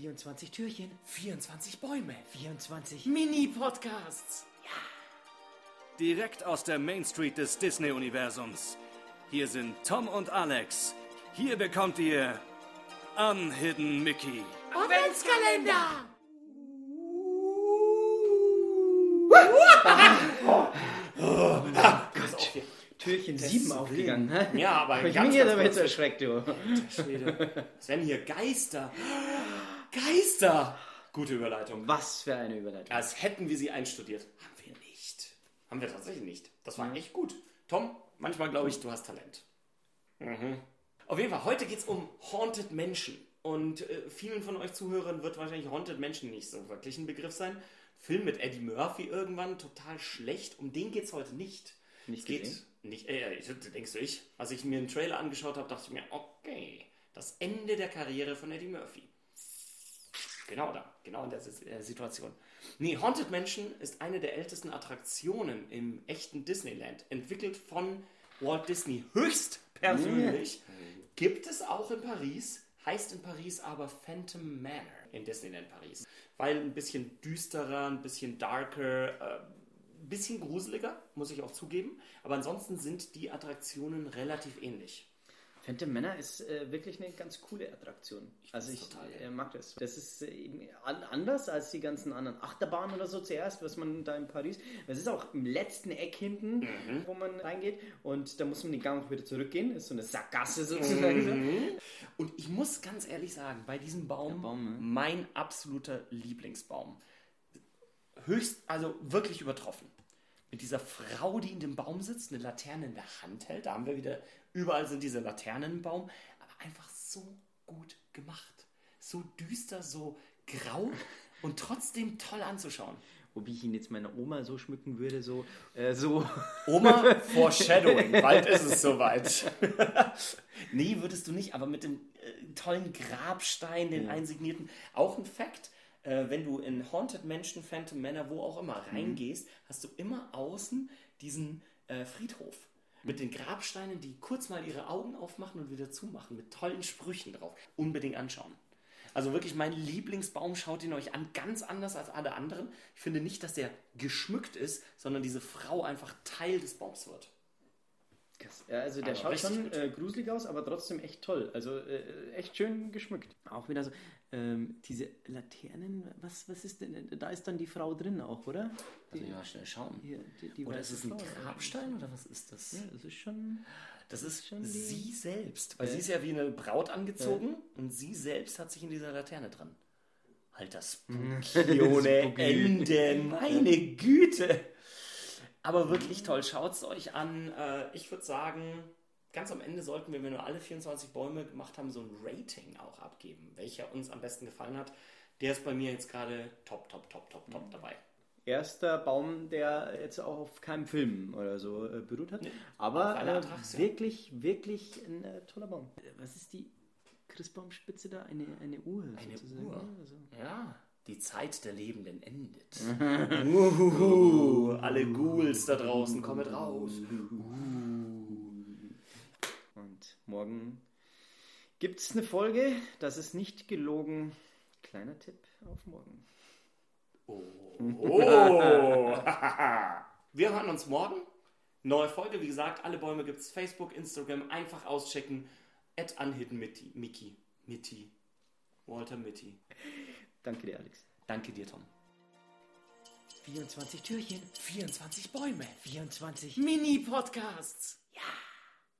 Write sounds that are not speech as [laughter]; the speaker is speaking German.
24 Türchen, 24 Bäume, 24 Mini-Podcasts. Direkt aus der Main Street des Disney-Universums. Hier sind Tom und Alex. Hier bekommt ihr Unhidden Mickey. Adventskalender! Türchen 7 aufgegangen. Ja, aber ich ganz, mich hier ganz damit erschreckt, du. Schwede. Es werden hier Geister. Geister! Gute Überleitung. Was für eine Überleitung. Als hätten wir sie einstudiert. Haben wir nicht. Haben wir tatsächlich nicht. Das war echt gut. Tom, manchmal glaube ich, du hast Talent. Mhm. Auf jeden Fall, heute geht es um Haunted Menschen. Und äh, vielen von euch Zuhörern wird wahrscheinlich Haunted Menschen nicht so wirklich ein Begriff sein. Film mit Eddie Murphy irgendwann, total schlecht. Um den geht es heute nicht. Nicht geht gesehen? nicht, äh, ich, denkst du ich? Als ich mir einen Trailer angeschaut habe, dachte ich mir, okay, das Ende der Karriere von Eddie Murphy. Genau da, genau in der äh, Situation. Nee, Haunted Mansion ist eine der ältesten Attraktionen im echten Disneyland. Entwickelt von Walt Disney höchstpersönlich. Gibt es auch in Paris, heißt in Paris aber Phantom Manor in Disneyland Paris. Weil ein bisschen düsterer, ein bisschen darker, äh, ein bisschen gruseliger, muss ich auch zugeben. Aber ansonsten sind die Attraktionen relativ ähnlich. Phantom Männer ist äh, wirklich eine ganz coole Attraktion. also ich total äh, mag das. Das ist äh, eben an, anders als die ganzen anderen Achterbahnen oder so zuerst, was man da in Paris. Es ist auch im letzten Eck hinten, Mhm. wo man reingeht. Und da muss man den Gang auch wieder zurückgehen. Ist so eine Sackgasse sozusagen. Und ich muss ganz ehrlich sagen, bei diesem Baum, Baum, ne? mein absoluter Lieblingsbaum. Höchst, also wirklich übertroffen. Mit dieser Frau, die in dem Baum sitzt, eine Laterne in der Hand hält. Da haben wir wieder, überall sind diese Laternen im Baum. Aber einfach so gut gemacht. So düster, so grau und trotzdem toll anzuschauen. Ob ich ihn jetzt meiner Oma so schmücken würde, so, äh, so. Oma, [laughs] Foreshadowing. [laughs] Bald ist es soweit. [laughs] nee, würdest du nicht, aber mit dem äh, tollen Grabstein, den einsignierten. Auch ein Fakt, äh, wenn du in Haunted Mansion, Phantom Manor, wo auch immer reingehst, hast du immer außen diesen äh, Friedhof. Mit den Grabsteinen, die kurz mal ihre Augen aufmachen und wieder zumachen, mit tollen Sprüchen drauf. Unbedingt anschauen. Also wirklich mein Lieblingsbaum, schaut ihn euch an, ganz anders als alle anderen. Ich finde nicht, dass der geschmückt ist, sondern diese Frau einfach Teil des Baums wird. Ja, also der Also schaut schon äh, gruselig aus, aber trotzdem echt toll. Also äh, echt schön geschmückt. Auch wieder so, ähm, diese Laternen, was, was ist denn, da ist dann die Frau drin auch, oder? Also ja, schnell schauen. Hier, die, die Oder ist es ein Frau. Grabstein oder was ist das? Ja, das ist schon... Das ist schon die- sie selbst. Weil Ja. sie ist ja wie eine Braut angezogen und sie selbst hat sich in dieser Laterne drin. Alter, spooky [laughs] ohne. Ende. Meine Güte. Aber wirklich toll. Schaut es euch an. Äh, Ich würde sagen, ganz am Ende sollten wir, wenn wir alle 24 Bäume gemacht haben, so ein Rating auch abgeben. Welcher uns am besten gefallen hat. Der ist bei mir jetzt gerade top, top, top, top, Mhm. top dabei. Erster Baum, der jetzt auch auf keinem Film oder so äh, beruht hat. Aber auf einer äh, wirklich, wirklich ein äh, toller Baum. Was ist die Christbaumspitze da? Eine, eine Uhr Eine sozusagen. Uhr. Also. Ja, die Zeit der Lebenden endet. Uhuhu, alle Ghouls da draußen, kommet raus. Und morgen gibt es eine Folge, das ist nicht gelogen. Kleiner Tipp auf morgen. Oh. [laughs] Wir hören uns morgen. Neue Folge, wie gesagt, alle Bäume gibt's Facebook, Instagram, einfach auschecken. At Unhidden Mitty, Mickey, Mitty, Walter Mitty. Danke dir, Alex. Danke dir, Tom. 24 Türchen, 24 Bäume, 24 Mini-Podcasts.